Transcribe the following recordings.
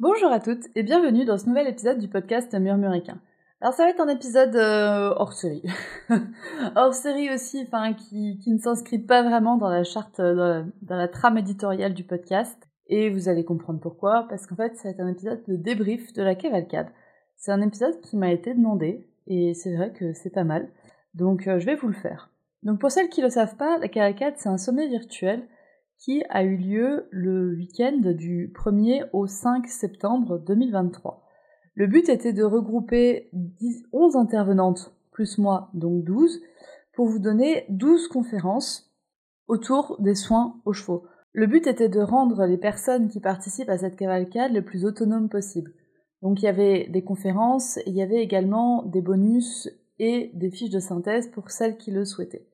Bonjour à toutes et bienvenue dans ce nouvel épisode du podcast Murmuréquin. Alors ça va être un épisode euh, hors série. hors série aussi, enfin qui, qui, ne s'inscrit pas vraiment dans la charte, euh, dans la, trame éditoriale du podcast. Et vous allez comprendre pourquoi, parce qu'en fait ça va être un épisode de débrief de la cavalcade. C'est un épisode qui m'a été demandé, et c'est vrai que c'est pas mal. Donc euh, je vais vous le faire. Donc pour celles qui ne le savent pas, la cavalcade c'est un sommet virtuel qui a eu lieu le week-end du 1er au 5 septembre 2023. Le but était de regrouper 11 intervenantes, plus moi, donc 12, pour vous donner 12 conférences autour des soins aux chevaux. Le but était de rendre les personnes qui participent à cette cavalcade le plus autonomes possible. Donc il y avait des conférences, il y avait également des bonus et des fiches de synthèse pour celles qui le souhaitaient.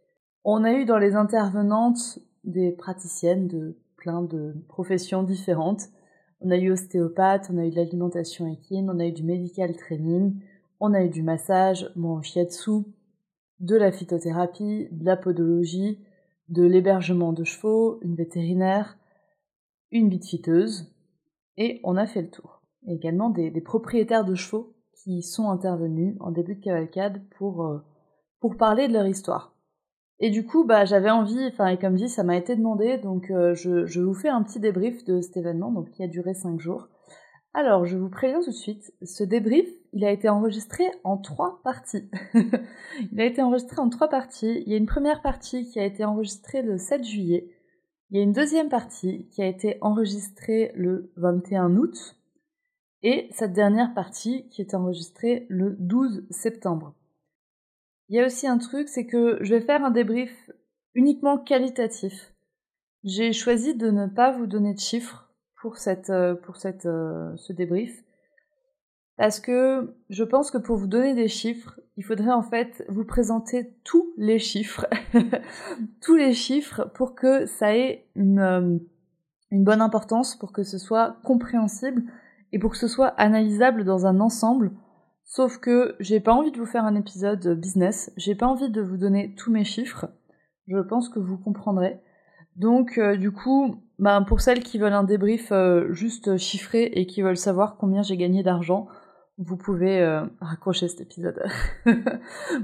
On a eu dans les intervenantes des praticiennes de plein de professions différentes, on a eu ostéopathe, on a eu de l'alimentation équine, on a eu du medical training, on a eu du massage, mon shiatsu, de la phytothérapie, de la podologie, de l'hébergement de chevaux, une vétérinaire, une bitfiteuse, et on a fait le tour. Et également des, propriétaires de chevaux qui sont intervenus en début de cavalcade pour, euh, pour parler de leur histoire. Et du coup, bah, j'avais envie, enfin, et comme dit, ça m'a été demandé, donc euh, je, je, vous fais un petit débrief de cet événement, donc qui a duré 5 jours. Alors, je vous préviens tout de suite, ce débrief, il a été enregistré en trois parties. il a été enregistré en trois parties. Il y a une première partie qui a été enregistrée le 7 juillet. Il y a une deuxième partie qui a été enregistrée le 21 août. Et cette dernière partie qui est enregistrée le 12 septembre. Il y a aussi un truc, c'est que je vais faire un débrief uniquement qualitatif. J'ai choisi de ne pas vous donner de chiffres pour, cette, euh, pour cette, euh, ce débrief. Parce que je pense que pour vous donner des chiffres, il faudrait en fait vous présenter tous les chiffres. tous les chiffres pour que ça ait une, euh, une bonne importance, pour que ce soit compréhensible et pour que ce soit analysable dans un ensemble Sauf que j'ai pas envie de vous faire un épisode business, j'ai pas envie de vous donner tous mes chiffres. Je pense que vous comprendrez. Donc euh, du coup, bah, pour celles qui veulent un débrief euh, juste chiffré et qui veulent savoir combien j'ai gagné d'argent, vous pouvez euh, raccrocher cet épisode.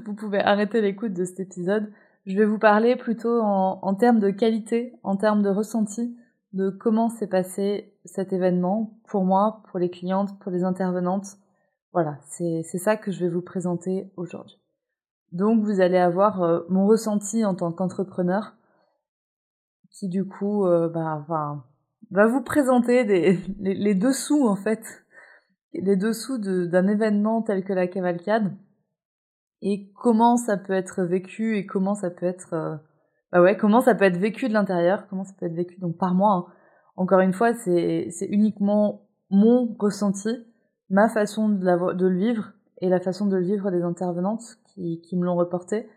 vous pouvez arrêter l'écoute de cet épisode. Je vais vous parler plutôt en, en termes de qualité, en termes de ressenti, de comment s'est passé cet événement pour moi, pour les clientes, pour les intervenantes, voilà, c'est ça que je vais vous présenter aujourd'hui. Donc vous allez avoir euh, mon ressenti en tant qu'entrepreneur qui du coup euh, bah, va, vous présenter les, dessous en fait, les dessous d'un événement tel que la cavalcade et comment ça peut être vécu et comment ça peut être euh, bah ouais comment ça peut être vécu de l'intérieur, comment ça peut être vécu donc par moi. Hein. Encore une fois, c'est uniquement mon ressenti ma façon de, le vivre et la façon de le vivre des intervenantes qui, qui me l'ont reporté.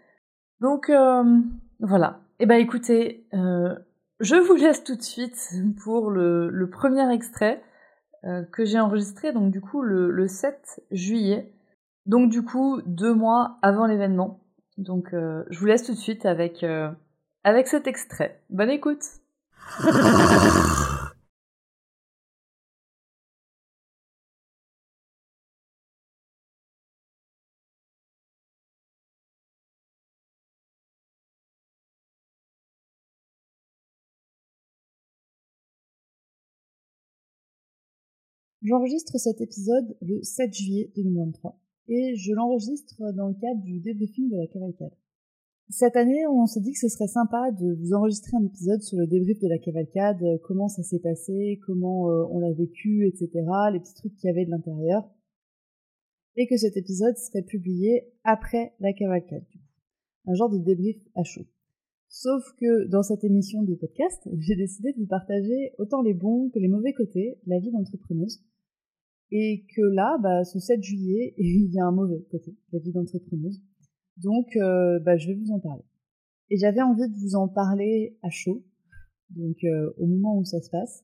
Donc euh, voilà. Eh ben écoutez, euh, je vous laisse tout de suite pour le, le premier extrait euh, que j'ai enregistré, donc du coup le, le, 7 juillet, donc du coup deux mois avant l'événement. Donc je vous laisse tout de suite avec, avec cet extrait. Bonne écoute J'enregistre cet épisode le 7 juillet 2023 et je l'enregistre dans le cadre du débriefing de la cavalcade. Cette année, on s'est dit que ce serait sympa de vous enregistrer un épisode sur le débrief de la cavalcade, comment ça s'est passé, comment euh, on l'a vécu, etc., les petits trucs qu'il y avait de l'intérieur, et que cet épisode serait publié après la cavalcade, un genre de débrief à chaud. Sauf que dans cette émission de podcast, j'ai décidé de vous partager autant les bons que les mauvais côtés de la vie d'entrepreneuse, Et que là, bah, ce 7 juillet, il y a un mauvais côté, la vie d'entrepreneuse. Donc, euh, bah, je vais vous en parler. Et j'avais envie de vous en parler à chaud, donc euh, au moment où ça se passe,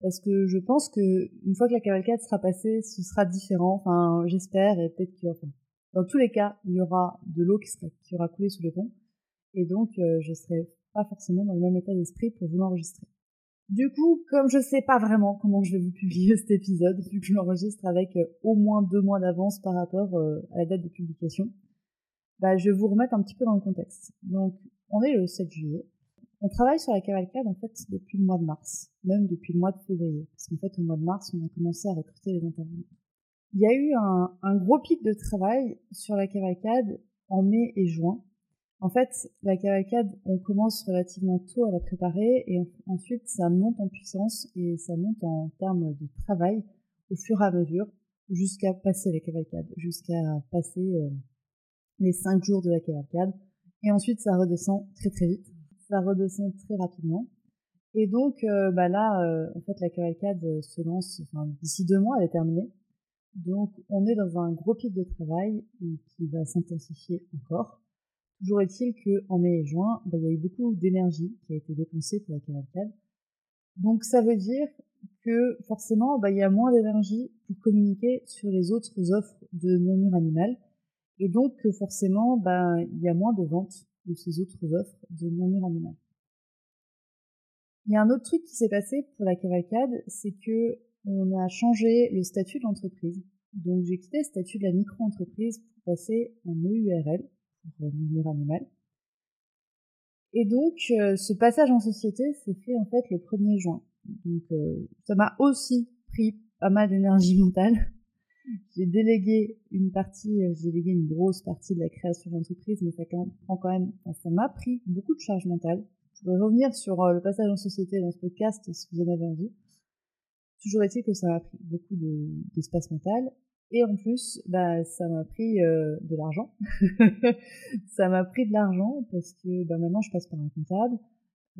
parce que je pense que une fois que la cavalcade sera passée, ce sera différent. Enfin, j'espère, et peut-être que, enfin, dans tous les cas, il y aura de l'eau qui, qui aura coulé sous les ponts, et donc euh, je serai pas forcément dans le même état d'esprit pour vous l'enregistrer. Du coup, comme je sais pas vraiment comment je vais vous publier cet épisode, vu que je l'enregistre avec euh, au moins deux mois d'avance par rapport euh, à la date de publication, bah, je vais vous remettre un petit peu dans le contexte. Donc, on est le 7 juillet. On travaille sur la cavalcade, en fait, depuis le mois de mars. Même depuis le mois de février. Parce qu'en fait, au mois de mars, on a commencé à recruter les intervenants. Il y a eu un, un gros pic de travail sur la cavalcade en mai et juin. En fait, la cavalcade, on commence relativement tôt à la préparer et ensuite ça monte en puissance et ça monte en termes de travail au fur et à mesure jusqu'à passer la cavalcade, jusqu'à passer euh, les cinq jours de la cavalcade et ensuite ça redescend très très vite, ça redescend très rapidement et donc euh, bah là, euh, en fait, la cavalcade se lance, enfin d'ici deux mois, elle est terminée. Donc on est dans un gros pic de travail qui va s'intensifier encore. Toujours est-il qu'en mai et juin, bah, il y a eu beaucoup d'énergie qui a été dépensée pour la cavalcade. Donc ça veut dire que forcément, bah, il y a moins d'énergie pour communiquer sur les autres offres de murmure animal. Et donc forcément, bah, il y a moins de ventes de ces autres offres de murmure animal. Il y a un autre truc qui s'est passé pour la cavalcade, c'est que on a changé le statut de l'entreprise. Donc j'ai quitté le statut de la micro-entreprise pour passer en EURL, murmure animal. Et donc, euh, ce passage en société s'est fait en fait le 1er juin. Donc, euh, ça m'a aussi pris pas mal d'énergie mentale. J'ai délégué une partie, euh, j'ai délégué une grosse partie de la création d'entreprise, mais ça prend quand même, ça m'a pris beaucoup de charge mentale. Je pourrais revenir sur le passage en société dans ce podcast si vous en avez envie. Toujours est-il que ça m'a pris beaucoup d'espace mental et en plus, bah, ça m'a pris euh, de l'argent. ça m'a pris de l'argent parce que bah, maintenant je passe par un comptable.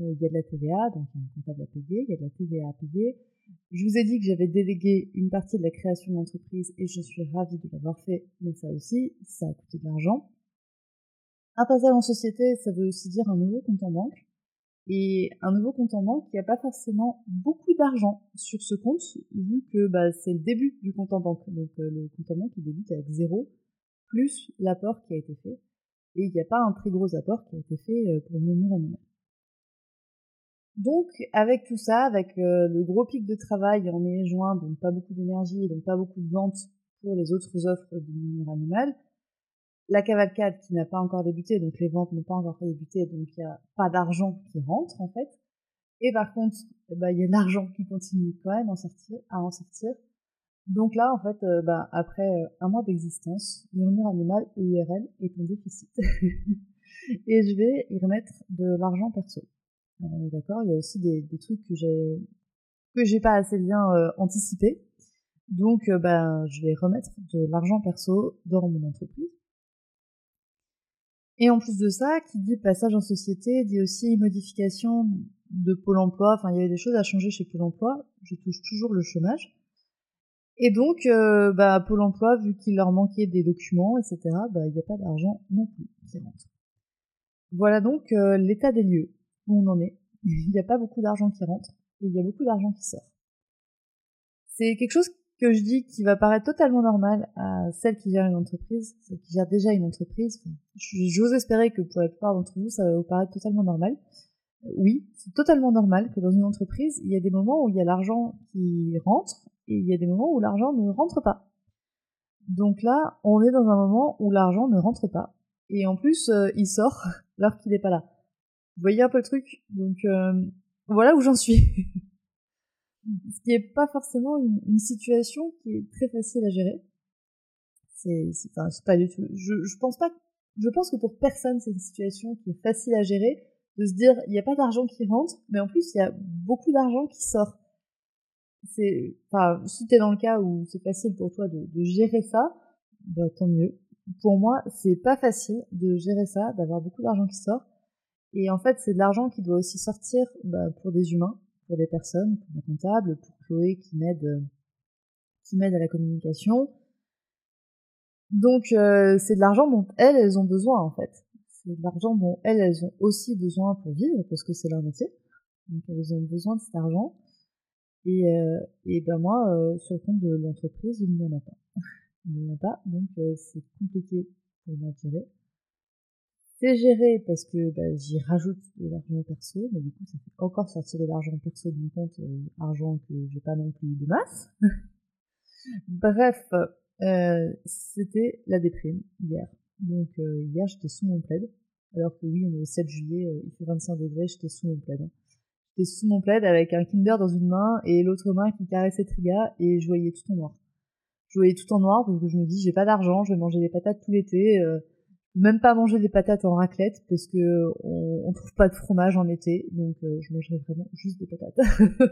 Euh, il y a de la TVA, donc il y a un comptable à payer. Il y a de la TVA à payer. Je vous ai dit que j'avais délégué une partie de la création d'entreprise et je suis ravie de l'avoir fait. Mais ça aussi, ça a coûté de l'argent. Un passage en société, ça veut aussi dire un nouveau compte en banque et un nouveau compte en banque, il n'y a pas forcément beaucoup d'argent sur ce compte, vu que bah, c'est le début du compte en banque. Donc euh, le compte en banque, débute avec zéro, plus l'apport qui a été fait. Et il n'y a pas un très gros apport qui a été fait euh, pour le murmure animal. Donc, avec tout ça, avec euh, le gros pic de travail en mai et juin, donc pas beaucoup d'énergie et donc pas beaucoup de ventes pour les autres offres du murmure animal, la cavalcade qui n'a pas encore débuté, donc les ventes n'ont pas encore débuté, donc il n'y a pas d'argent qui rentre en fait. Et par contre, eh ben, il y a de l'argent qui continue quand même en sortir, à en sortir. Donc là, en fait, ben, après euh, un mois d'existence, Murmure Animal URL est en déficit. et je vais y remettre de l'argent perso. on est d'accord, il y a aussi des, trucs que j'ai que j'ai pas assez bien euh, anticipé. Donc, ben, je vais remettre de l'argent perso dans mon entreprise. Et en plus de ça, qui dit passage en société, dit aussi modification de Pôle emploi. Enfin, il y avait des choses à changer chez Pôle emploi. Je touche toujours le chômage. Et donc, euh, bah, Pôle emploi, vu qu'il leur manquait des documents, etc., bah, il n'y a pas d'argent non plus qui rentre. Voilà donc euh, l'état des lieux où on en est. Il n'y a pas beaucoup d'argent qui rentre et il y a beaucoup d'argent qui sort. C'est quelque chose que je dis qui va paraître totalement normal à celle qui gère une entreprise, celle qui gère déjà une entreprise. J'ose espérer que pour la plupart d'entre vous, ça va vous paraître totalement normal. Euh, oui, c'est totalement normal que dans une entreprise, il y a des moments où il y a l'argent qui rentre et il y a des moments où l'argent ne rentre pas. Donc là, on est dans un moment où l'argent ne rentre pas. Et en plus, euh, il sort alors qu'il n'est pas là. Vous voyez un peu le truc? Donc euh, voilà où j'en suis. ce qui est pas forcément une, situation qui est très facile à gérer. C'est, enfin, c'est pas du tout. Je, je pense pas. Je pense que pour personne c'est une situation qui est facile à gérer de se dire il n'y a pas d'argent qui rentre, mais en plus il y a beaucoup d'argent qui sort. C'est, enfin, si t'es dans le cas où c'est facile pour toi de, de gérer ça, bah tant mieux. Pour moi, c'est pas facile de gérer ça, d'avoir beaucoup d'argent qui sort. Et en fait, c'est de l'argent qui doit aussi sortir bah, pour des humains, pour des personnes, pour ma comptable, pour Chloé qui m'aide, qui m'aide à la communication. Donc euh, c'est de l'argent dont elles, elles ont besoin en fait. C'est de l'argent dont elles, elles ont aussi besoin pour vivre parce que c'est leur métier. Donc elles ont besoin de cet argent. Et, euh, et ben moi, euh, sur le compte de l'entreprise, il n'y en a pas. il n'y en a pas, donc euh, c'est compliqué pour moi. C'est géré parce que bah, j'y rajoute de l'argent perso, mais du coup ça fait encore sortir de l'argent perso de mon compte, euh, argent que j'ai pas non plus des masses. Bref, euh, c'était la déprime hier. Donc euh, hier j'étais sous mon plaid, alors que oui on est le 7 juillet, euh, il fait 25 degrés, j'étais sous mon plaid. Hein. J'étais sous mon plaid avec un Kinder dans une main et l'autre main qui caressait Triga et je voyais tout en noir. Je voyais tout en noir parce que je me dis j'ai pas d'argent, je vais manger des patates tout l'été. Euh, même pas manger des patates en raclette parce que on, on trouve pas de fromage en été, donc euh, je mangerais vraiment juste des patates.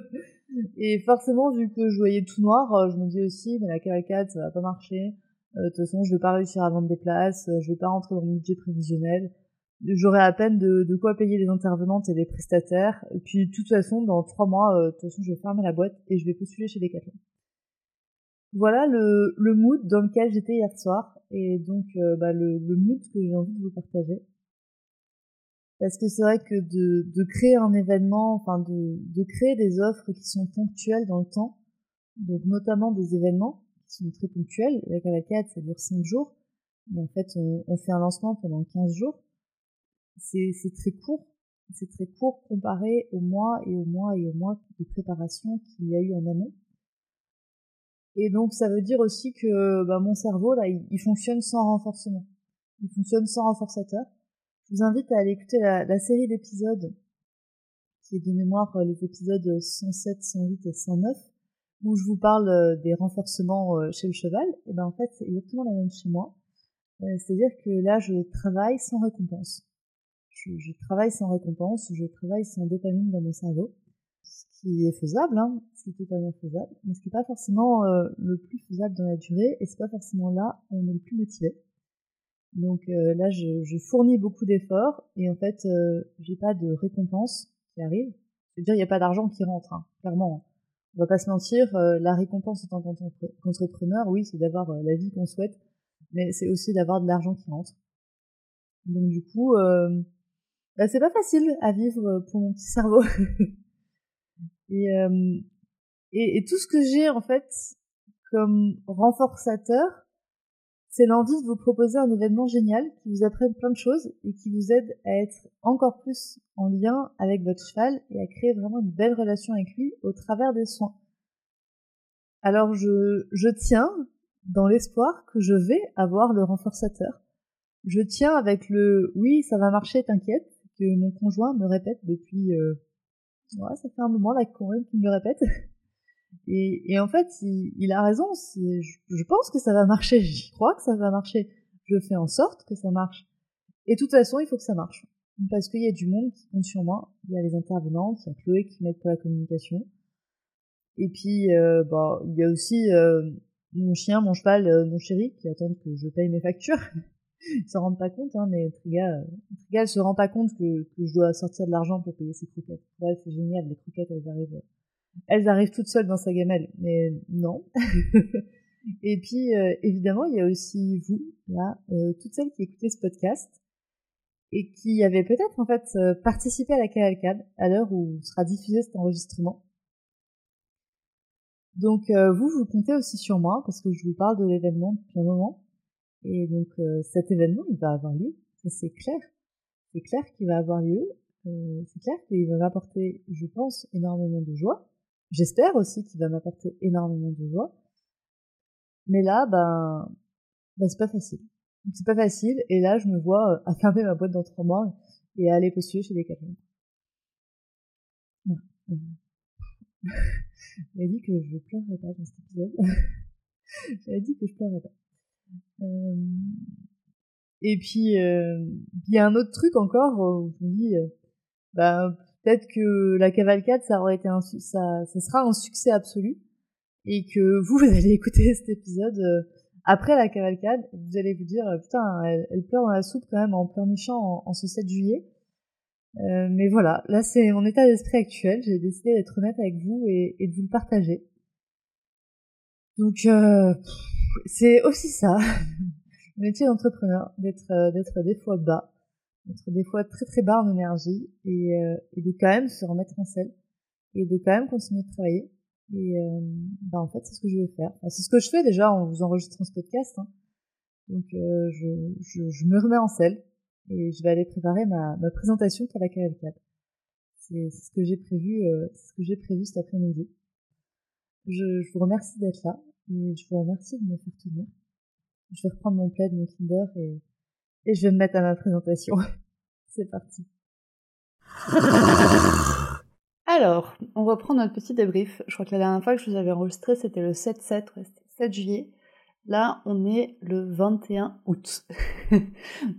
et forcément, vu que je voyais tout noir, euh, je me dis aussi, mais la cavalcade, ça va pas marcher. Euh, de toute façon, je vais pas réussir à vendre des places, je vais pas rentrer dans mon budget prévisionnel. J'aurai à peine de, de, quoi payer les intervenantes et les prestataires. Et puis, de toute façon, dans trois mois, de toute façon, je vais fermer la boîte et je vais postuler chez Decathlon. Voilà le, le mood dans lequel j'étais hier soir et donc euh, bah, le, le, mood que j'ai envie de vous partager. Parce que c'est vrai que de, de, créer un événement, enfin de, de créer des offres qui sont ponctuelles dans le temps, donc notamment des événements qui sont très ponctuels, la cavalcade ça dure 5 jours, et en fait on, on fait un lancement pendant 15 jours, c'est très court, c'est très court comparé aux mois et aux mois et aux mois de préparation qu'il y a eu en amont. Et donc ça veut dire aussi que bah, mon cerveau là, il, il, fonctionne sans renforcement. Il fonctionne sans renforçateur. Je vous invite à aller écouter la, la série d'épisodes qui est de mémoire euh, les épisodes 107, 108 et 109 où je vous parle euh, des renforcements euh, chez le cheval. Et ben en fait c'est exactement la même chez moi. C'est-à-dire que là je travaille sans récompense. Je, je travaille sans récompense, je travaille sans dopamine dans mon cerveau ce qui est faisable, hein, ce qui est totalement faisable, mais ce n'est pas forcément euh, le plus faisable dans la durée, et c'est pas forcément là où on est le plus motivé. Donc euh, là, je, fournis beaucoup d'efforts, et en fait, euh, j'ai pas de récompense qui arrive. Je veux dire, il n'y a pas d'argent qui rentre, hein, clairement. On va pas se mentir, euh, la récompense en tant qu'entrepreneur, oui, c'est d'avoir la vie qu'on souhaite, mais c'est aussi d'avoir de l'argent qui rentre. Donc du coup, bah, c'est pas facile à vivre pour mon petit cerveau. Et, euh, et, tout ce que j'ai en fait comme renforçateur, c'est l'envie de vous proposer un événement génial qui vous apprenne plein de choses et qui vous aide à être encore plus en lien avec votre cheval et à créer vraiment une belle relation avec lui au travers des soins. Alors je, je tiens dans l'espoir que je vais avoir le renforçateur. Je tiens avec le oui, ça va marcher, t'inquiète, que mon conjoint me répète depuis euh, ouais, ça fait un moment là même qu'il me le répète. Et, et en fait, il, il a raison. Je, je, pense que ça va marcher. J'y crois que ça va marcher. Je fais en sorte que ça marche. Et de toute façon, il faut que ça marche. Parce qu'il y a du monde qui compte sur moi. Il y a les intervenantes, il y a Chloé qui m'aide pour la communication. Et puis, euh, bah, il y a aussi euh, mon chien, mon cheval, euh, mon chéri qui attendent que je paye mes factures. ils s'en rendent pas compte, hein, mais Triga, euh, Triga, se rend pas compte que, que je dois sortir de l'argent pour payer ses croquettes. Ouais, c'est génial, les croquettes, elles arrivent, elles arrivent toutes seules dans sa gamelle, mais non. Et puis, euh, évidemment, il y a aussi vous, là, euh, toutes celles qui écoutez ce podcast et qui avaient peut-être, en fait, participé à la cavalcade à l'heure où sera diffusé cet enregistrement. Donc, vous, vous comptez aussi sur moi parce que je vous parle de l'événement depuis un moment. Et donc euh, cet événement, il va avoir lieu, c'est clair. C'est clair qu'il va avoir lieu. Euh, c'est clair qu'il va m'apporter, je pense, énormément de joie. J'espère aussi qu'il va m'apporter énormément de joie. Mais là, ben, ben c'est pas facile. C'est pas facile. Et là, je me vois euh, à fermer ma boîte dans trois mois et à aller postuler chez Decathlon. J'avais dit que je pleurerais pas dans cet épisode. J'avais dit que je pleurerais pas. Euh, et puis, euh, il y a un autre truc encore où je me dis, euh, bah, peut-être que la cavalcade, ça aurait été un, ça, ça sera un succès absolu, et que vous, vous allez écouter cet épisode après la cavalcade, vous allez vous dire, putain, elle, pleure dans la soupe quand même en pleurnichant en, en ce 7 juillet. Euh, mais voilà, là c'est mon état d'esprit actuel. J'ai décidé d'être honnête avec vous et, et, de vous le partager. Donc euh, c'est aussi ça, le métier d'entrepreneur, d'être euh, d'être des fois bas, d'être des fois très très bas en énergie et, euh, et de quand même se remettre en selle et de quand même continuer de travailler. Et euh, bah en fait c'est ce que je vais faire. C'est ce que je fais déjà en vous enregistrant ce podcast. Hein. Donc je, je, je, me remets en selle et je vais aller préparer ma, ma présentation pour la cavalcade. C'est ce que j'ai prévu, c'est ce que j'ai prévu cet après-midi. Je, je, vous remercie d'être là je vous remercie de me faire tenir. Je vais reprendre mon plaid, mon Kinder et, je vais me mettre à ma présentation. C'est parti. Alors, on reprend notre petit débrief. Je crois que la dernière fois que je vous avais enregistré, c'était le 7-7, 7 juillet. Là, on est le 21 août.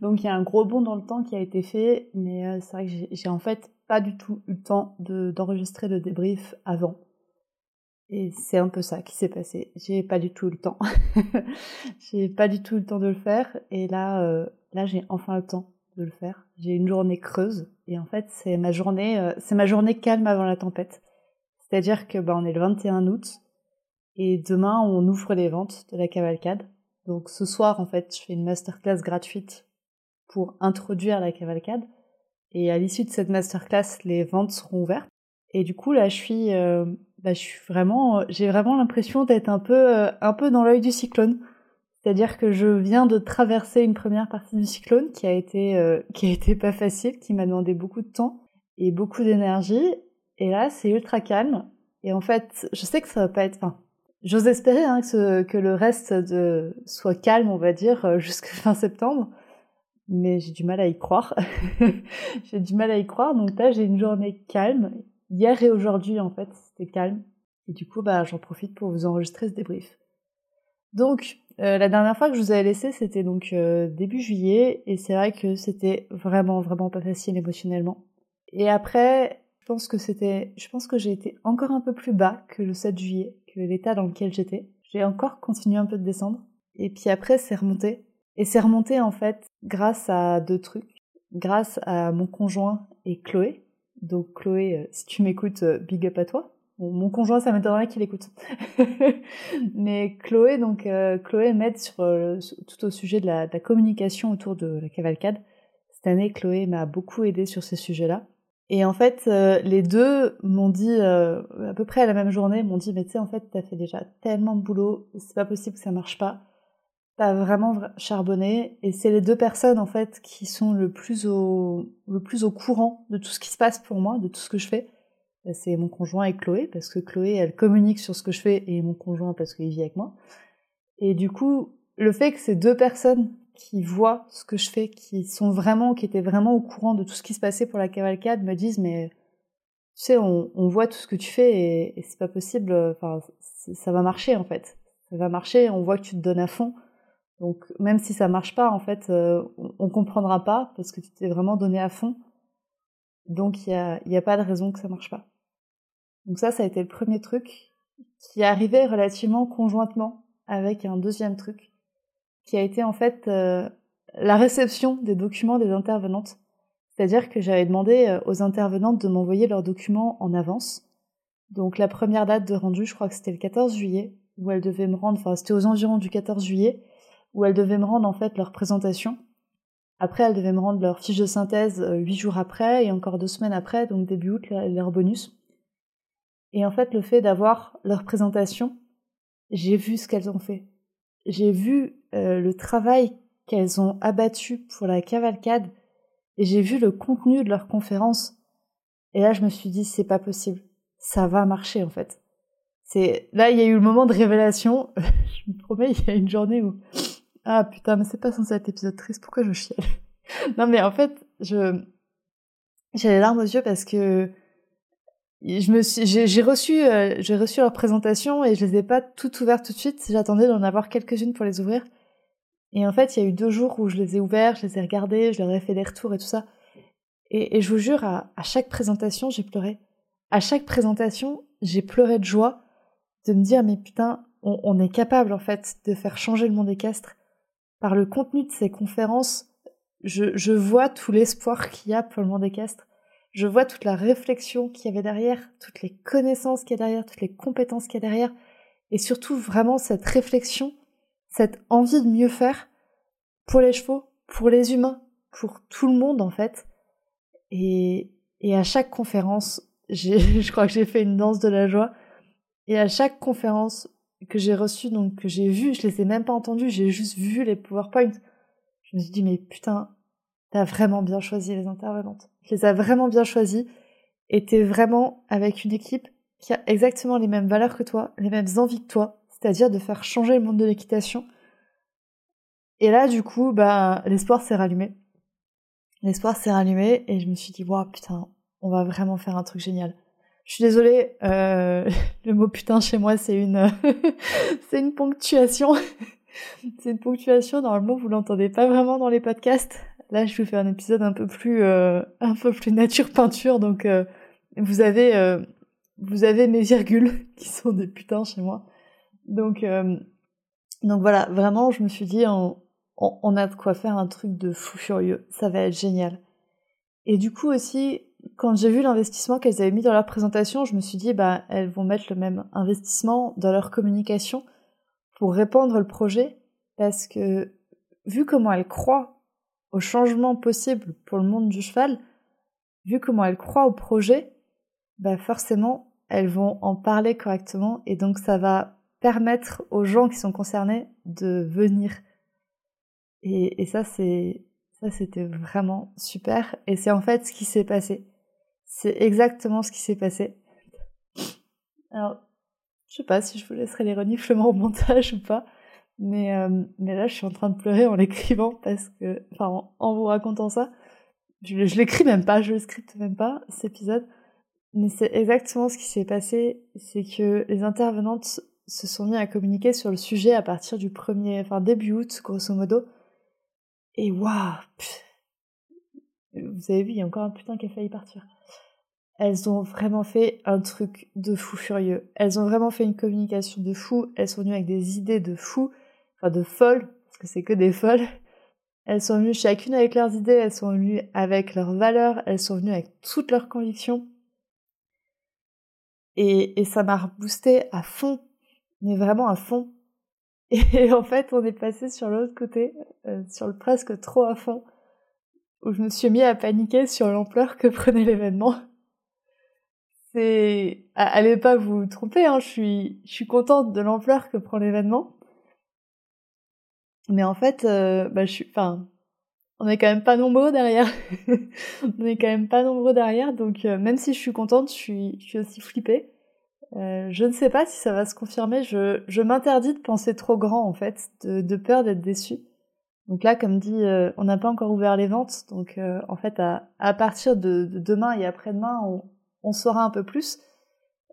Donc, il y a un gros bond dans le temps qui a été fait, mais euh, c'est vrai que j'ai en fait pas du tout eu le temps d'enregistrer le débrief avant. Et c'est un peu ça qui s'est passé. J'ai pas du tout le temps. j'ai pas du tout le temps de le faire. Et là, euh, là, j'ai enfin le temps de le faire. J'ai une journée creuse. Et en fait, c'est ma journée, euh, c'est ma journée calme avant la tempête. C'est-à-dire que, bah, on est le 21 août. Et demain, on ouvre les ventes de la cavalcade. Donc, ce soir, en fait, je fais une masterclass gratuite pour introduire la cavalcade. Et à l'issue de cette masterclass, les ventes seront ouvertes. Et du coup, là, je suis, euh, bah, je suis vraiment, j'ai vraiment l'impression d'être un peu, euh, un peu dans l'œil du cyclone. C'est-à-dire que je viens de traverser une première partie du cyclone qui a été, euh, qui a été pas facile, qui m'a demandé beaucoup de temps et beaucoup d'énergie. Et là, c'est ultra calme. Et en fait, je sais que ça va pas être, enfin, j'ose espérer hein, que, que le reste de soit calme, on va dire, jusqu'à fin septembre. Mais j'ai du mal à y croire. j'ai du mal à y croire. Donc là, j'ai une journée calme hier et aujourd'hui en fait, c'était calme. Et du coup, bah, j'en profite pour vous enregistrer ce débrief. Donc, euh, la dernière fois que je vous avais laissé, c'était donc euh, début juillet, et c'est vrai que c'était vraiment, vraiment pas facile émotionnellement. Et après, je pense que c'était, je pense que j'ai été encore un peu plus bas que le 7 juillet, que l'état dans lequel j'étais. J'ai encore continué un peu de descendre, et puis après, c'est remonté. Et c'est remonté en fait grâce à deux trucs. Grâce à mon conjoint et Chloé, donc Chloé, euh, si tu m'écoutes, euh, big up à toi. mon conjoint, ça m'étonnerait qu'il écoute. Mais Chloé, donc euh, Chloé m'aide sur tout au sujet de la, communication autour de la cavalcade. Cette année, Chloé m'a beaucoup aidé sur ces sujets-là. Et en fait, les deux m'ont dit à peu près à la même journée, m'ont dit mais tu sais en fait t'as fait déjà tellement de boulot, c'est pas possible que ça marche pas t'as vraiment charbonné et c'est les deux personnes en fait qui sont le plus au le plus au courant de tout ce qui se passe pour moi, de tout ce que je fais. Bah, c'est mon conjoint et Chloé parce que Chloé elle communique sur ce que je fais et mon conjoint parce qu'il vit avec moi. Et du coup, le fait que ces deux personnes qui voient ce que je fais, qui sont vraiment qui étaient vraiment au courant de tout ce qui se passait pour la cavalcade me disent mais tu sais on, on voit tout ce que tu fais et, et c'est pas possible enfin ça va marcher en fait. Ça va marcher, on voit que tu te donnes à fond donc même si ça marche pas, en fait, euh, on, comprendra pas parce que tu t'es vraiment donné à fond. Donc il y a, y a pas de raison que ça marche pas. Donc ça, ça a été le premier truc qui arrivé relativement conjointement avec un deuxième truc qui a été en fait euh, la réception des documents des intervenantes. C'est-à-dire que j'avais demandé euh, aux intervenantes de m'envoyer leurs documents en avance. Donc la première date de rendu, je crois que c'était le 14 juillet, où elles devaient me rendre, enfin c'était aux environs du 14 juillet, où elles devaient me rendre en fait leur présentation. Après, elles devaient me rendre leur fiche de synthèse euh, huit jours après et encore deux semaines après, donc début août, leur bonus. Et en fait, le fait d'avoir leur présentation, j'ai vu ce qu'elles ont fait. J'ai vu euh, le travail qu'elles ont abattu pour la cavalcade et j'ai vu le contenu de leur conférence. Et là, je me suis dit, c'est pas possible. Ça va marcher, en fait. C'est, là, il y a eu le moment de révélation. je me promets, il y a une journée où ah putain, mais c'est pas censé être épisode triste, pourquoi je chiale? Non mais en fait, je j'ai les larmes aux yeux parce que je me j'ai reçu euh, j'ai reçu leur présentation et je les ai pas toutes ouvertes tout de suite, j'attendais d'en avoir quelques-unes pour les ouvrir. Et en fait, il y a eu deux jours où je les ai ouverts, je les ai regardés, je leur ai fait des retours et tout ça. Et, je vous jure, à, à chaque présentation, j'ai pleuré. À chaque présentation, j'ai pleuré de joie de me dire mais putain, on, on, est capable en fait de faire changer le monde équestre par le contenu de ces conférences, je, je vois tout l'espoir qu'il y a pour le monde équestre. Je vois toute la réflexion qu'il y avait derrière, toutes les connaissances qu'il y a derrière, toutes les compétences qu'il y a derrière. et surtout vraiment cette réflexion, cette envie de mieux faire pour les chevaux, pour les humains, pour tout le monde en fait. Et, et à chaque conférence, je crois que j'ai fait une danse de la joie. Et à chaque conférence que j'ai reçue, donc que j'ai vue, je les ai même pas entendues, j'ai juste vu les PowerPoint. Je me suis dit, mais putain, t'as vraiment bien choisi les intervenantes. Je les as vraiment bien choisies. Et t'es vraiment avec une équipe qui a exactement les mêmes valeurs que toi, les mêmes envies que toi, c'est-à-dire de faire changer le monde de l'équitation. Et là, du coup, bah, l'espoir s'est rallumé. L'espoir s'est rallumé et je me suis dit, waouh, putain, on va vraiment faire un truc génial. Je suis désolée, euh, le mot putain chez moi, c'est une, c'est une ponctuation. c'est une ponctuation. Normalement, vous l'entendez pas vraiment dans les podcasts. Là, je vous fais un épisode un peu plus, euh, un peu plus nature peinture. Donc, euh, vous avez, vous avez mes virgules qui sont des putains chez moi. Donc, donc voilà, vraiment, je me suis dit, on a de quoi faire un truc de fou furieux. Ça va être génial. Et du coup aussi, quand j'ai vu l'investissement qu'elles avaient mis dans leur présentation, je me suis dit, bah, elles vont mettre le même investissement dans leur communication pour répandre le projet, parce que vu comment elles croient au changement possible pour le monde du cheval, vu comment elles croient au projet, bah forcément, elles vont en parler correctement et donc ça va permettre aux gens qui sont concernés de venir. Et, ça, c'est, ça, c'était vraiment super. Et c'est en fait ce qui s'est passé. C'est exactement ce qui s'est passé. Alors, je sais pas si je vous laisserai les reniflements au montage ou pas, mais, euh, mais là je suis en train de pleurer en l'écrivant parce que, enfin, en, vous racontant ça, je, je l'écris même pas, je le scripte même pas, cet épisode, mais c'est exactement ce qui s'est passé, c'est que les intervenantes se sont mis à communiquer sur le sujet à partir du premier, enfin début août, grosso modo, et waouh, vous avez vu, il y a encore un putain qui a failli partir elles ont vraiment fait un truc de fou furieux. Elles ont vraiment fait une communication de fou. Elles sont venues avec des idées de fou, enfin de folles, parce que c'est que des folles. Elles sont venues chacune avec leurs idées, elles sont venues avec leurs valeurs, elles sont venues avec toutes leurs convictions. Et, et ça m'a boosté à fond, mais vraiment à fond. Et en fait, on est passé sur l'autre côté, euh, sur le presque trop à fond, où je me suis mis à paniquer sur l'ampleur que prenait l'événement allez pas vous tromper hein, je suis je suis contente de l'ampleur que prend l'événement. Mais en fait euh, bah je suis enfin on est quand même pas nombreux derrière. On est quand même pas nombreux derrière donc euh, même si je suis contente je suis je suis aussi flippée. Euh, je ne sais pas si ça va se confirmer je je m'interdis de penser trop grand en fait de, de peur d'être déçue. Donc là, comme dit, on n'a pas encore ouvert les ventes. Donc en fait, à, à partir de, de demain et après-demain, on, on saura un peu plus.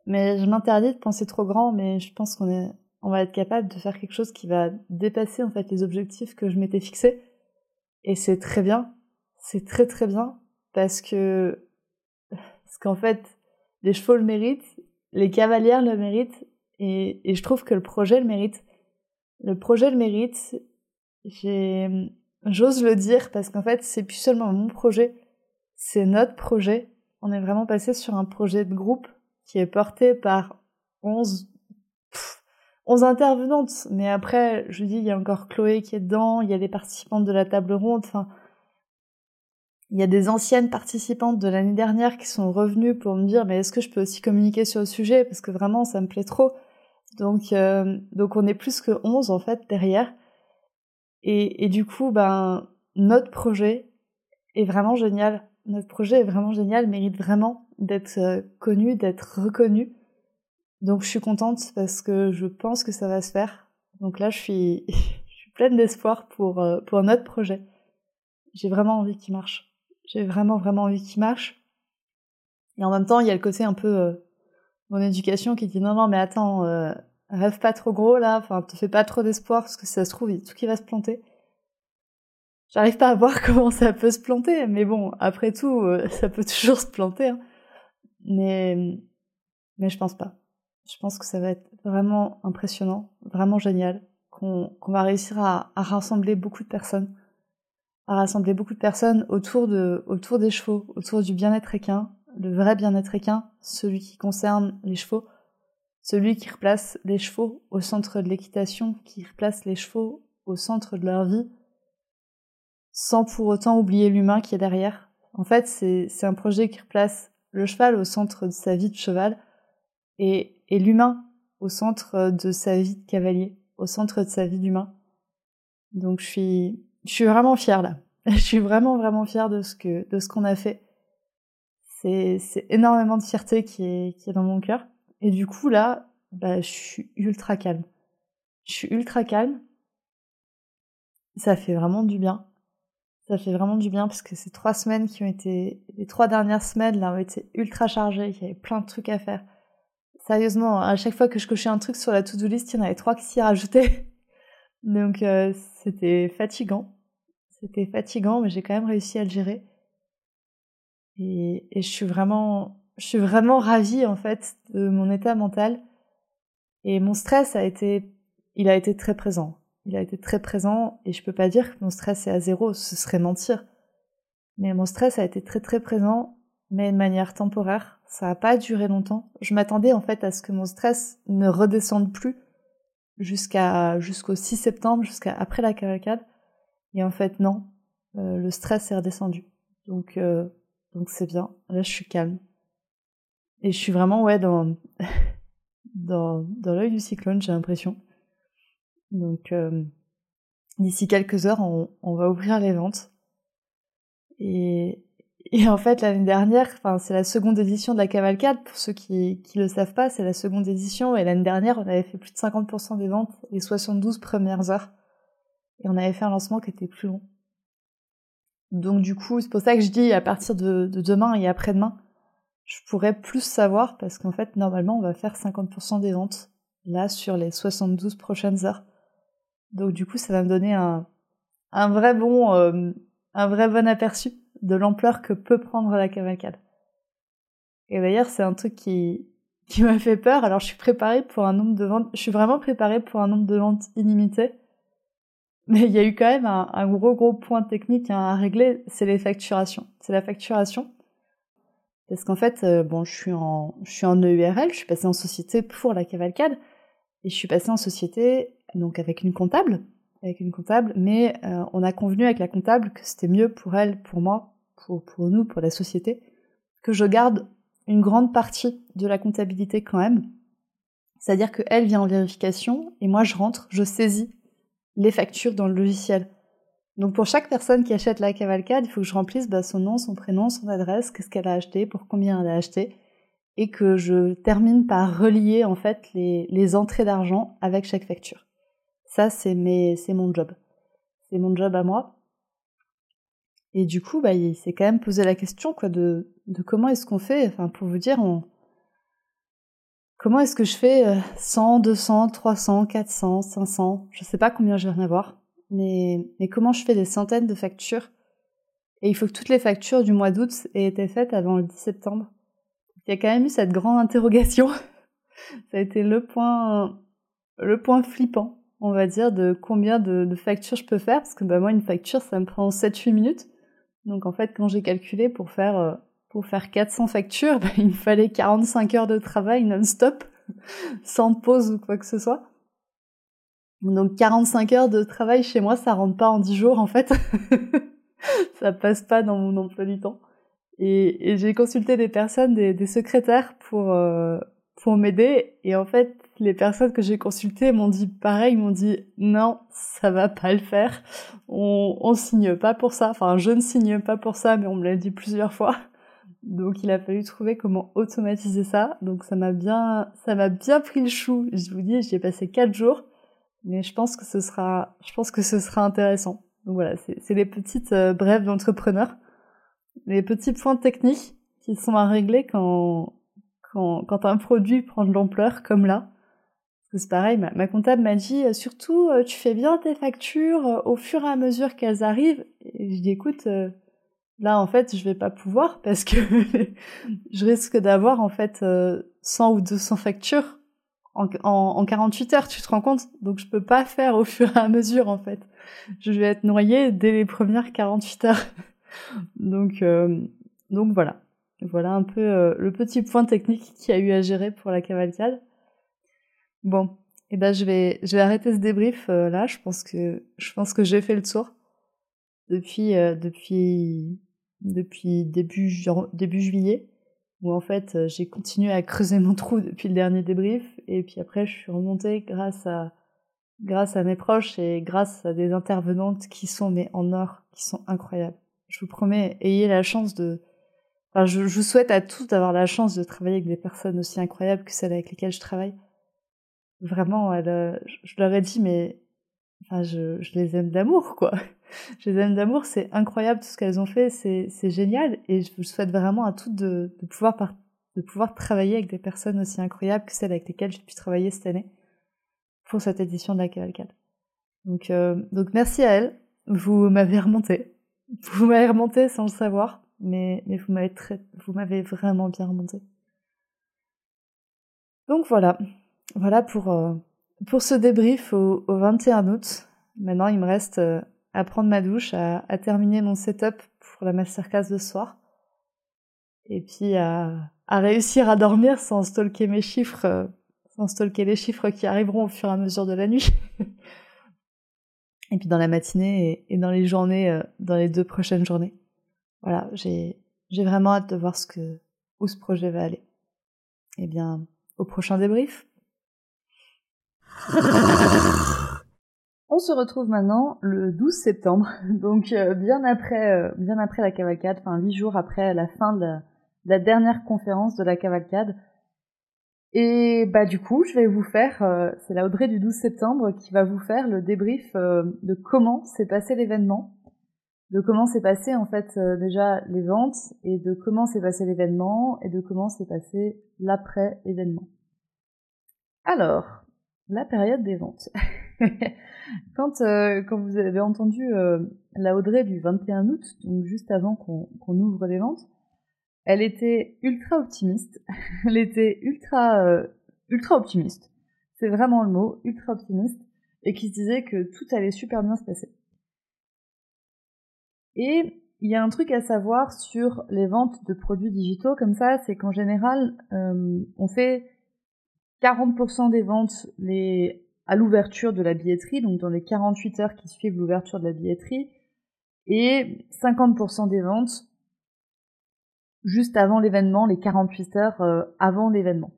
Mais je m'interdis de penser trop grand, mais je pense qu'on est, on va être capable de faire quelque chose qui va dépasser en fait les objectifs que je m'étais fixés. Et c'est très bien, c'est très très bien parce que parce qu'en fait les chevaux le méritent, les cavalières le méritent et, et je trouve que le projet le mérite. Le projet le mérite. J'ose le dire parce qu'en fait c'est plus seulement mon projet, c'est notre projet on est vraiment passé sur un projet de groupe qui est porté par 11, 11 intervenantes. Mais après, je dis, il y a encore Chloé qui est dedans, il y a des participantes de la table ronde, enfin, il y a des anciennes participantes de l'année dernière qui sont revenues pour me dire, mais est-ce que je peux aussi communiquer sur le sujet? Parce que vraiment, ça me plaît trop. Donc, euh, donc on est plus que 11 en fait derrière. Et, et du coup, ben, notre projet est vraiment génial notre projet est vraiment génial, mérite vraiment d'être euh, connu, d'être reconnu. Donc je suis contente parce que je pense que ça va se faire. Donc là, je suis, je pleine d'espoir pour, euh, pour notre projet. J'ai vraiment envie qu'il marche. J'ai vraiment, vraiment envie qu'il marche. Et en même temps, il y a le côté un peu euh, mon éducation qui dit non, non, mais attends, rêve pas trop gros là, enfin, te fais pas trop d'espoir parce que ça se trouve, tout qui va se planter. J'arrive pas à voir comment ça peut se planter, mais bon, après tout, euh, ça peut toujours se planter. Hein. Mais, mais je pense pas. Je pense que ça va être vraiment impressionnant, vraiment génial, qu'on va réussir à, à, rassembler beaucoup de personnes, à rassembler beaucoup de personnes autour de, autour des chevaux, autour du bien-être équin, le vrai bien-être équin, celui qui concerne les chevaux, celui qui replace les chevaux au centre de l'équitation, qui replace les chevaux au centre de leur vie, sans pour autant oublier l'humain qui est derrière. En fait, c'est un projet qui replace le cheval au centre de sa vie de cheval et, et l'humain au centre de sa vie de cavalier, au centre de sa vie d'humain. Donc je suis, je suis vraiment fière là. Je suis vraiment vraiment fière de ce que de ce qu'on a fait. C'est c'est énormément de fierté qui est qui est dans mon cœur. Et du coup là, bah je suis ultra calme. Je suis ultra calme. Ça fait vraiment du bien. Ça fait vraiment du bien parce que ces trois semaines qui ont été, les trois dernières semaines là ont été ultra chargées. Il y avait plein de trucs à faire. Sérieusement, à chaque fois que je cochais un truc sur la to-do list, il y en avait trois qui s'y rajoutaient. Donc euh, c'était fatigant. C'était fatigant, mais j'ai quand même réussi à le gérer. Et, et je suis vraiment, je suis vraiment ravie en fait de mon état mental. Et mon stress a été, il a été très présent il a été très présent et je peux pas dire que mon stress est à zéro, ce serait mentir. Mais mon stress a été très très présent, mais de manière temporaire. Ça a pas duré longtemps. Je m'attendais en fait à ce que mon stress ne redescende plus jusqu'à jusqu'au 6 septembre, jusqu'à après la cavalcade. Et en fait non, euh, le stress est redescendu. Donc euh, donc c'est bien. Là je suis calme. Et je suis vraiment ouais dans dans dans l'œil du cyclone, j'ai l'impression. Donc euh, d'ici quelques heures, on, va ouvrir les ventes. Et, en fait, l'année dernière, c'est la seconde édition de la cavalcade. Pour ceux qui qui le savent pas, c'est la seconde édition. Et l'année dernière, on avait fait plus de 50% des ventes les 72 premières heures. Et on avait fait un lancement qui était plus long. Donc du coup, c'est pour ça que je dis à partir de, de demain et après-demain, je pourrais plus savoir parce qu'en fait, normalement, on va faire 50% des ventes là sur les 72 prochaines heures. Donc du coup, ça va me donner un, vrai bon, euh, un vrai bon aperçu de l'ampleur que peut prendre la cavalcade. Et d'ailleurs, c'est un truc qui, qui m'a fait peur. Alors, je suis préparée pour un nombre de ventes, je suis vraiment préparée pour un nombre de ventes illimité. Mais il y a eu quand même un, un gros gros point technique à régler, c'est les facturations. C'est la facturation. Parce qu'en fait, euh, bon, je suis en, je suis en EURL, je suis passée en société pour la cavalcade, et je suis passée en société donc avec une comptable, avec une comptable, mais euh, on a convenu avec la comptable que c'était mieux pour elle, pour moi, pour, pour nous, pour la société, que je garde une grande partie de la comptabilité quand même. C'est-à-dire qu'elle vient en vérification et moi je rentre, je saisis les factures dans le logiciel. Donc pour chaque personne qui achète la cavalcade, il faut que je remplisse bah, son nom, son prénom, son adresse, qu'est-ce qu'elle a acheté, pour combien elle a acheté, et que je termine par relier en fait les, entrées d'argent avec chaque facture. Ça, c'est mon job. C'est mon job à moi. Et du coup, bah, il s'est quand même posé la question, quoi, de, comment est-ce qu'on fait, enfin, pour vous dire, comment est-ce que je fais 100, 200, 300, 400, 500, je sais pas combien je vais en avoir, mais, mais comment je fais des centaines de factures? Et il faut que toutes les factures du mois d'août aient été faites avant le 10 septembre. Il y a quand même eu cette grande interrogation. Ça a été le point, le point flippant on va dire, de combien de, factures je peux faire, parce que bah, moi, une facture, ça me prend 7-8 minutes. Donc en fait, quand j'ai calculé pour faire, euh, pour faire 400 factures, bah, il me fallait 45 heures de travail non-stop, sans pause ou quoi que ce soit. Donc 45 heures de travail chez moi, ça rentre pas en 10 jours en fait. ça passe pas dans mon emploi du temps. Et, j'ai consulté des personnes, des, secrétaires pour, euh, pour m'aider. Et en fait, les personnes que j'ai consultées m'ont dit pareil, m'ont dit non, ça va pas le faire. On, on signe pas pour ça. Enfin, je ne signe pas pour ça, mais on me l'a dit plusieurs fois. Donc il a fallu trouver comment automatiser ça. Donc ça m'a bien, ça m'a bien pris le chou. Je vous dis, j'y ai passé quatre jours, mais je pense que ce sera, je pense que ce sera intéressant. Donc voilà, c'est les petites euh, brèves d'entrepreneur, les petits points techniques qui sont à régler quand quand, quand un produit prend de l'ampleur comme là c'est pareil, ma, comptable m'a dit euh, surtout euh, tu fais bien tes factures euh, au fur et à mesure qu'elles arrivent. Et je dis écoute, là en fait je vais pas pouvoir parce que je risque d'avoir en fait 100 ou 200 factures en, en, 48 heures, tu te rends compte? Donc je peux pas faire au fur et à mesure en fait. Je vais être noyée dès les premières 48 heures. Donc donc voilà. Voilà un peu le petit point technique qu'il y a eu à gérer pour la cavalcade. Bon, et eh ben je vais je vais arrêter ce débrief euh, là. Je pense que je pense que j'ai fait le tour depuis euh, depuis depuis début juillet où en fait euh, j'ai continué à creuser mon trou depuis le dernier débrief et puis après je suis remontée grâce à grâce à mes proches et grâce à des intervenantes qui sont mais en or, qui sont incroyables. Je vous promets, ayez la chance de enfin je, vous souhaite à tous d'avoir la chance de travailler avec des personnes aussi incroyables que celles avec lesquelles je travaille. Vraiment, elle, je leur ai dit mais enfin je, les aime d'amour quoi. Je les aime d'amour, c'est incroyable tout ce qu'elles ont fait, c'est génial et je vous souhaite vraiment à toutes de, pouvoir de pouvoir travailler avec des personnes aussi incroyables que celles avec lesquelles j'ai pu travailler cette année pour cette édition de la cavalcade. Donc, euh, donc merci à elle. Vous m'avez remonté. Vous m'avez remonté sans le savoir, mais, mais vous m'avez très, vous m'avez vraiment bien remonté. Donc voilà. Voilà pour, euh, pour ce débrief au, au, 21 août. Maintenant, il me reste euh, à prendre ma douche, à, terminer mon setup pour la masterclass de soir. Et puis à, à réussir à dormir sans stalker mes chiffres euh, sans stalker les chiffres qui arriveront au fur et à mesure de la nuit. et puis dans la matinée et, dans les journées, euh, dans les deux prochaines journées. Voilà, j'ai vraiment hâte de voir ce que où ce projet va aller. Eh bien, au prochain débrief. On se retrouve maintenant le 12 septembre, donc euh, bien après, euh, bien après la cavalcade, enfin huit jours après la fin de la dernière conférence de la cavalcade. Et bah du coup, je vais vous faire, euh, c'est la Audrey du 12 septembre qui va vous faire le débrief euh, de comment s'est passé l'événement, de comment s'est passé en fait euh, déjà les ventes et de comment s'est passé l'événement et de comment s'est passé l'après événement. Alors, la période des ventes. quand, quand vous avez entendu la Audrey du 21 août, donc juste avant qu'on ouvre les ventes, elle était ultra optimiste. Elle était ultra, euh, ultra optimiste. C'est vraiment le mot, ultra optimiste. Et qui se disait que tout allait super bien se passer. Et il y a un truc à savoir sur les ventes de produits digitaux comme ça, c'est qu'en général, euh, on fait 40% des ventes à l'ouverture de la billetterie, donc dans les 48 heures qui suivent l'ouverture de la billetterie, et 50% des ventes juste avant l'événement, les 48 heures euh, avant l'événement.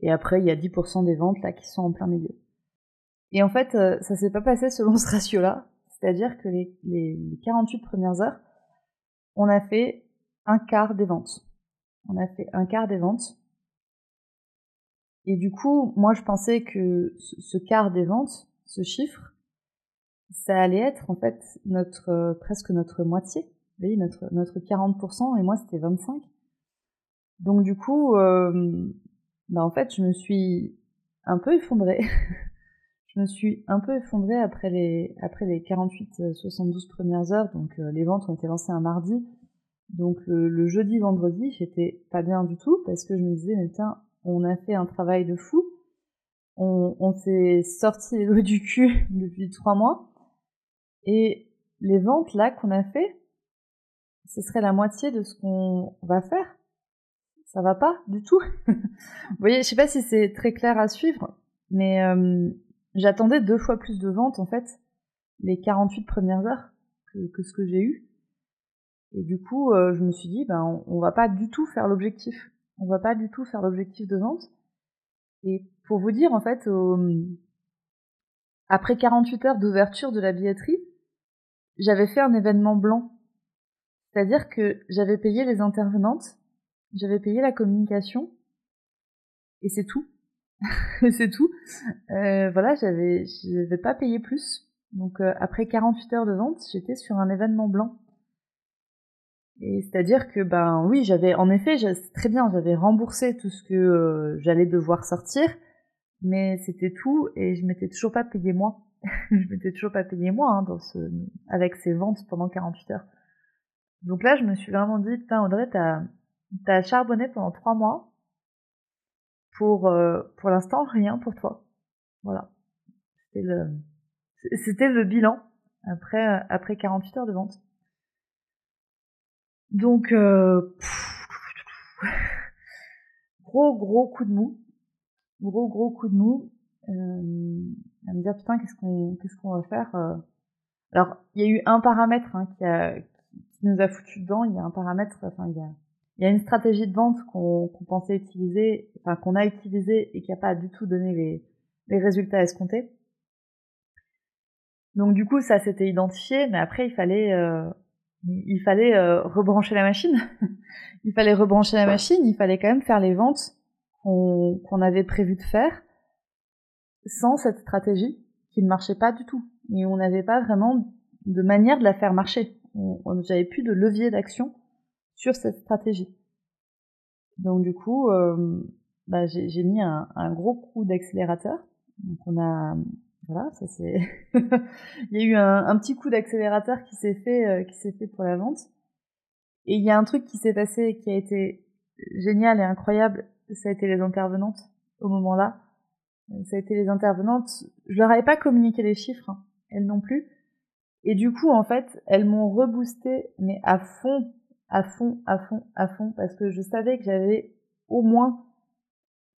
Et après, il y a 10% des ventes là qui sont en plein milieu. Et en fait, euh, ça s'est pas passé selon ce ratio-là. C'est-à-dire que les, les, 48 premières heures, on a fait un quart des ventes. On a fait un quart des ventes. Et du coup, moi, je pensais que ce, quart des ventes, ce chiffre, ça allait être en fait notre euh, presque notre moitié voyez, notre, notre 40%, et moi c'était 25%. Donc du coup, euh, bah en fait, je me suis un peu effondrée. je me suis un peu effondrée après les, après les 48-72 premières heures. Donc euh, les ventes ont été lancées un mardi. Donc le, le jeudi, vendredi, j'étais pas bien du tout parce que je me disais, mais putain, on a fait un travail de fou. On, on s'est sorti les doigts du cul depuis trois mois. Et les ventes là qu'on a fait, ce serait la moitié de ce qu'on va faire. Ça va pas du tout. Vous voyez, je sais pas si c'est très clair à suivre, mais euh, j'attendais deux fois plus de ventes en fait les 48 premières heures que, ce que j'ai eu. Et du coup, euh, je me suis dit, ben, on, va pas du tout faire l'objectif. On va pas du tout faire l'objectif de vente. Et pour vous dire, en fait, après 48 heures d'ouverture de la billetterie, j'avais fait un événement blanc c'est-à-dire que j'avais payé les intervenantes, j'avais payé la communication, et c'est tout. c'est tout. Euh, voilà, j'avais, j'avais pas payé plus. Donc euh, après 48 heures de vente, j'étais sur un événement blanc. Et c'est-à-dire que ben oui, j'avais en effet, très bien, j'avais remboursé tout ce que euh, j'allais devoir sortir, mais c'était tout et je m'étais toujours pas payé moi. je m'étais toujours pas payé moi hein, dans ce, avec ces ventes pendant 48 heures. Donc là, je me suis vraiment dit, putain, Audrey, t'as as charbonné pendant trois mois pour, euh, pour l'instant, rien pour toi. Voilà. C'était le, c'était le bilan après, après 48 heures de vente. Donc, euh, gros, gros coup de mou. Gros, gros coup de mou. euh, à me dire putain qu'est-ce qu'on qu'est-ce qu'on va faire. Euh. Alors il y a eu un paramètre hein, qui, a, nous a foutu dedans. Il y a un paramètre, enfin il y a il y a une stratégie de vente qu'on pensait utiliser, enfin qu'on a utilisée et qui n'a pas du tout donné les, les résultats escomptés. Donc du coup, ça s'était identifié, mais après il fallait euh, il fallait euh, rebrancher la machine. il fallait rebrancher la machine, il fallait quand même faire les ventes qu'on avait prévu de faire sans cette stratégie qui ne marchait pas du tout. Et on n'avait pas vraiment de manière de la faire marcher. J'avais plus de levier d'action sur cette stratégie. Donc du coup, euh, bah, j'ai mis un, gros coup d'accélérateur. Donc on a voilà, ça c'est. il y a eu un, un petit coup d'accélérateur qui s'est fait, euh, qui s'est fait pour la vente. Et il y a un truc qui s'est passé qui a été génial et incroyable. Ça a été les intervenantes au moment-là. Ça a été les intervenantes. Je leur avais pas communiqué les chiffres, hein, elles non plus. Et du coup, en fait, elles m'ont reboosté, mais à fond, à fond, à fond, à fond, parce que je savais que j'avais au moins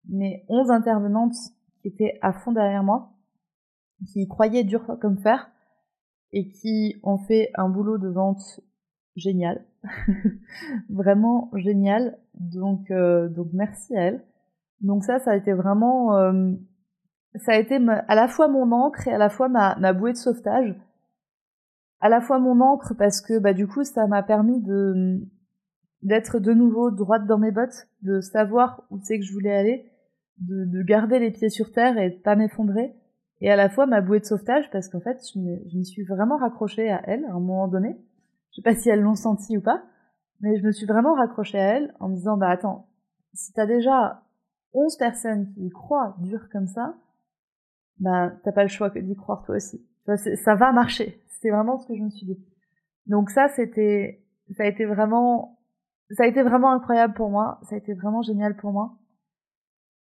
mes 11 intervenantes qui étaient à fond derrière moi qui croyaient dur comme fer et qui ont fait un boulot de vente génial, vraiment génial. Donc, euh, donc merci à elles. Donc ça, ça a été vraiment, euh, ça a été à la fois mon encre et à la fois ma, ma bouée de sauvetage. À la fois mon encre parce que bah du coup ça m'a permis de d'être de nouveau droite dans mes bottes, de savoir où c'est que je voulais aller, de, de garder les pieds sur terre et de pas m'effondrer et à la fois ma bouée de sauvetage parce qu'en fait je m'y suis vraiment raccrochée à elle à un moment donné. Je sais pas si elles l'ont senti ou pas, mais je me suis vraiment raccrochée à elle en me disant bah attends, si t'as déjà 11 personnes qui y croient dur comme ça, bah t'as pas le choix que d'y croire toi aussi. Ça va marcher. C'était vraiment ce que je me suis dit. Donc ça c'était ça a été vraiment ça a été vraiment incroyable pour moi, ça a été vraiment génial pour moi.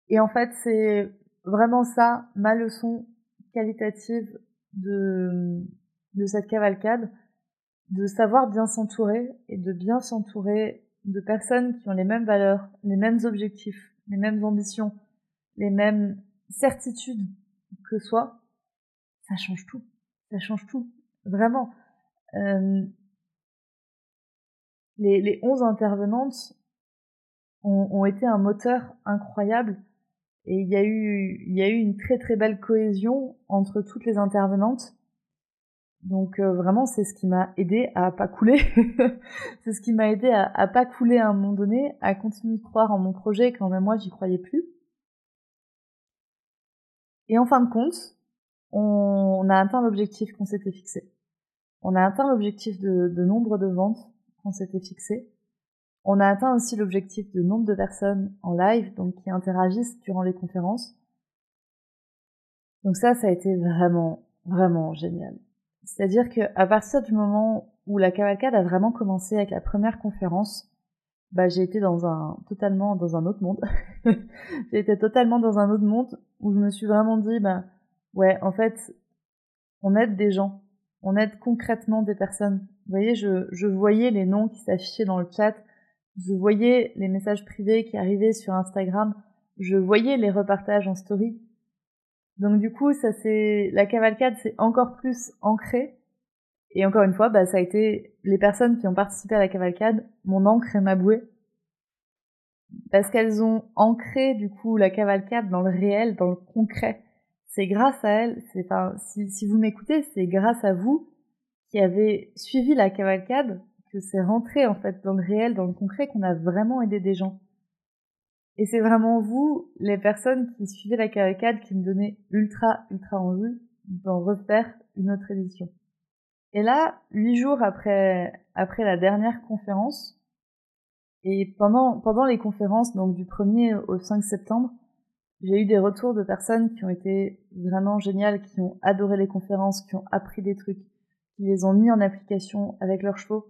Et en fait, c'est vraiment ça ma leçon qualitative de, de cette cavalcade, de savoir bien s'entourer et de bien s'entourer de personnes qui ont les mêmes valeurs, les mêmes objectifs, les mêmes ambitions, les mêmes certitudes que soi, ça change tout. Ça change tout. Vraiment. Euh, les, les 11 intervenantes ont, ont été un moteur incroyable et il y a eu, il y a eu une très très belle cohésion entre toutes les intervenantes. Donc euh, vraiment, c'est ce qui m'a aidé à pas couler. c'est ce qui m'a aidé à, à pas couler à un moment donné, à continuer de croire en mon projet quand même moi j'y croyais plus. Et en fin de compte, on, a atteint l'objectif qu'on s'était fixé. On a atteint l'objectif de, nombre de ventes qu'on s'était fixé. On a atteint aussi l'objectif de nombre de personnes en live, donc qui interagissent durant les conférences. Donc ça, ça a été vraiment, vraiment génial. C'est-à-dire qu'à partir du moment où la cavalcade a vraiment commencé avec la première conférence, bah j'ai été dans un totalement dans un autre monde. j'ai été totalement dans un autre monde où je me suis vraiment dit bah ouais en fait on aide des gens, on aide concrètement des personnes. Vous voyez, je, je voyais les noms qui s'affichaient dans le chat je voyais les messages privés qui arrivaient sur Instagram, je voyais les repartages en story. Donc du coup, ça c'est la cavalcade c'est encore plus ancré. Et encore une fois, bah, ça a été les personnes qui ont participé à la cavalcade, mon encre et ma bouée. Parce qu'elles ont ancré du coup la cavalcade dans le réel, dans le concret. C'est grâce à elles, c'est si, si vous m'écoutez, c'est grâce à vous qui avez suivi la cavalcade que c'est rentré en fait dans le réel, dans le concret, qu'on a vraiment aidé des gens. Et c'est vraiment vous, les personnes qui suivaient la cavalcade, qui me donnaient ultra, ultra envie d'en refaire une autre édition. Et là, huit jours après, après la dernière conférence, et pendant, pendant les conférences, donc du 1er au 5 septembre, j'ai eu des retours de personnes qui ont été vraiment géniales, qui ont adoré les conférences, qui ont appris des trucs, qui les ont mis en application avec leurs chevaux,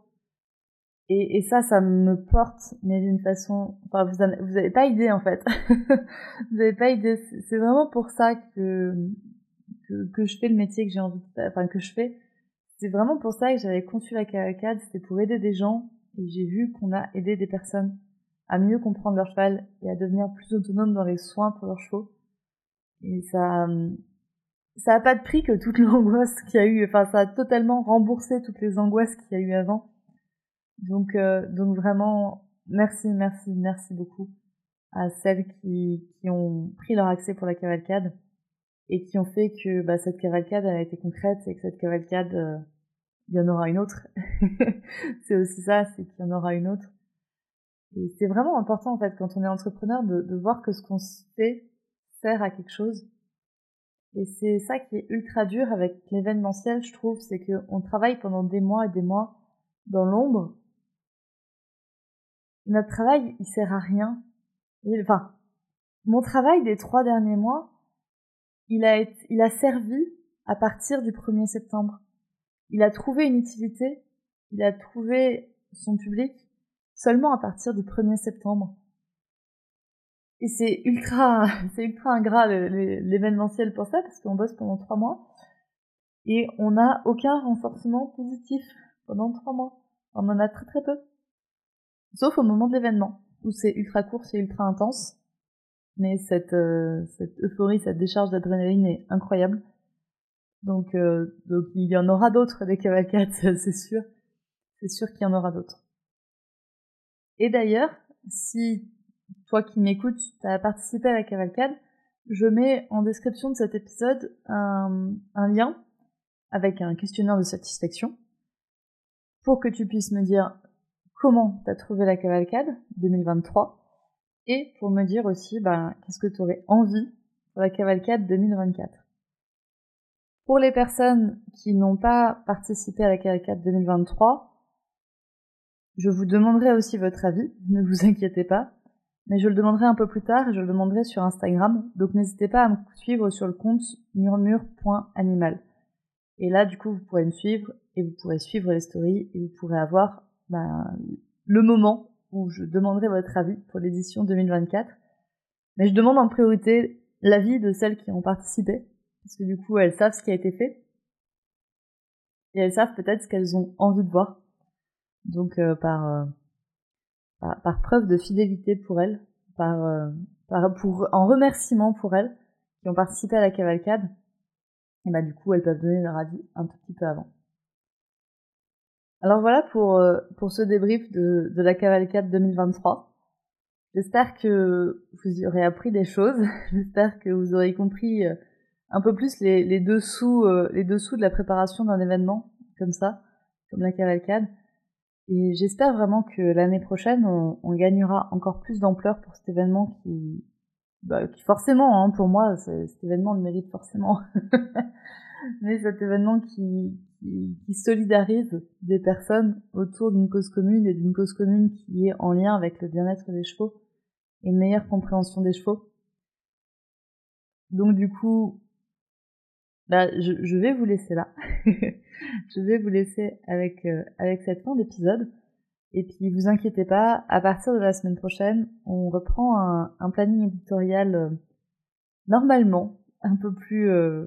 et, et, ça, ça me porte, mais d'une façon, enfin, vous, vous avez pas idée en fait. vous avez pas idée. C'est vraiment pour ça que, que, que je fais le métier que j'ai envie de enfin que je fais. C'est vraiment pour ça que j'avais conçu la cavalcade. C'était pour aider des gens, et j'ai vu qu'on a aidé des personnes à mieux comprendre leur cheval et à devenir plus autonomes dans les soins pour leurs chevaux. Et ça, ça a pas de prix que toute l'angoisse qu'il y a eu. Enfin, ça a totalement remboursé toutes les angoisses qu'il y a eu avant. Donc, euh, donc vraiment, merci, merci, merci beaucoup à celles qui, qui ont pris leur accès pour la cavalcade et qui ont fait que bah, cette cavalcade a été concrète et que cette cavalcade, euh, il y en aura une autre. c'est aussi ça, c'est qu'il y en aura une autre. Et c'est vraiment important en fait quand on est entrepreneur de, de voir que ce qu'on fait sert à quelque chose. Et c'est ça qui est ultra dur avec l'événementiel, je trouve, c'est qu'on travaille pendant des mois et des mois dans l'ombre. Notre travail, il sert à rien. enfin, mon travail des trois derniers mois, il a, été, il a servi à partir du 1er septembre. Il a trouvé une utilité, il a trouvé son public seulement à partir du 1er septembre. Et c'est ultra, c'est ultra ingrat l'événementiel pour ça, parce qu'on bosse pendant trois mois et on n'a aucun renforcement positif pendant trois mois. On en a très très peu. Sauf au moment de l'événement, où c'est ultra court, c'est ultra intense. Mais cette, euh, cette euphorie, cette décharge d'adrénaline est incroyable. Donc, euh, donc il y en aura d'autres des cavalcades, c'est sûr. C'est sûr qu'il y en aura d'autres. Et d'ailleurs, si toi qui m'écoutes, tu as participé à la cavalcade, je mets en description de cet épisode un, lien avec un questionnaire de satisfaction pour que tu puisses me dire comment tu as trouvé la cavalcade 2023 et pour me dire aussi bah, qu'est-ce que tu aurais envie pour la cavalcade 2024. Pour les personnes qui n'ont pas participé à la cavalcade 2023, je vous demanderai aussi votre avis, ne vous inquiétez pas, mais je le demanderai un peu plus tard et je le demanderai sur Instagram, donc n'hésitez pas à me suivre sur le compte murmure.animal. Et là, du coup, vous pourrez me suivre et vous pourrez suivre les stories et vous pourrez avoir ben, le moment où je demanderai votre avis pour l'édition 2024. Mais je demande en priorité l'avis de celles qui ont participé, parce que du coup, elles savent ce qui a été fait. Et elles savent peut-être ce qu'elles ont envie de voir. Donc, euh, par, euh, par, preuve de fidélité pour elles, par, euh, par, pour, en remerciement pour elles, qui ont participé à la cavalcade, et bah du coup, elles peuvent donner leur avis un tout petit peu avant. Alors voilà pour, pour ce débrief de, de la cavalcade 2023. J'espère que vous y aurez appris des choses. J'espère que vous aurez compris un peu plus les, les, dessous, les dessous de la préparation d'un événement comme ça, comme la cavalcade. Et j'espère vraiment que l'année prochaine, on, on, gagnera encore plus d'ampleur pour cet événement qui, bah, qui forcément, hein, pour moi, cet événement le mérite forcément. Mais cet événement qui, qui, solidarise des personnes autour d'une cause commune et d'une cause commune qui est en lien avec le bien-être des chevaux et une meilleure compréhension des chevaux. Donc du coup, bah, je, vais vous laisser là. je vais vous laisser avec, euh, avec cette fin d'épisode. Et puis vous inquiétez pas, à partir de la semaine prochaine, on reprend un, planning éditorial euh, normalement un peu plus, euh,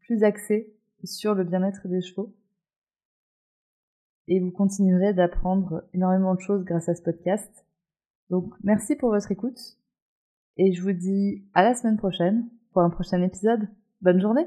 plus axé sur le bien-être des chevaux. Et vous continuerez d'apprendre énormément de choses grâce à ce podcast. Donc merci pour votre écoute. Et je vous dis à la semaine prochaine pour un prochain épisode. Bonne journée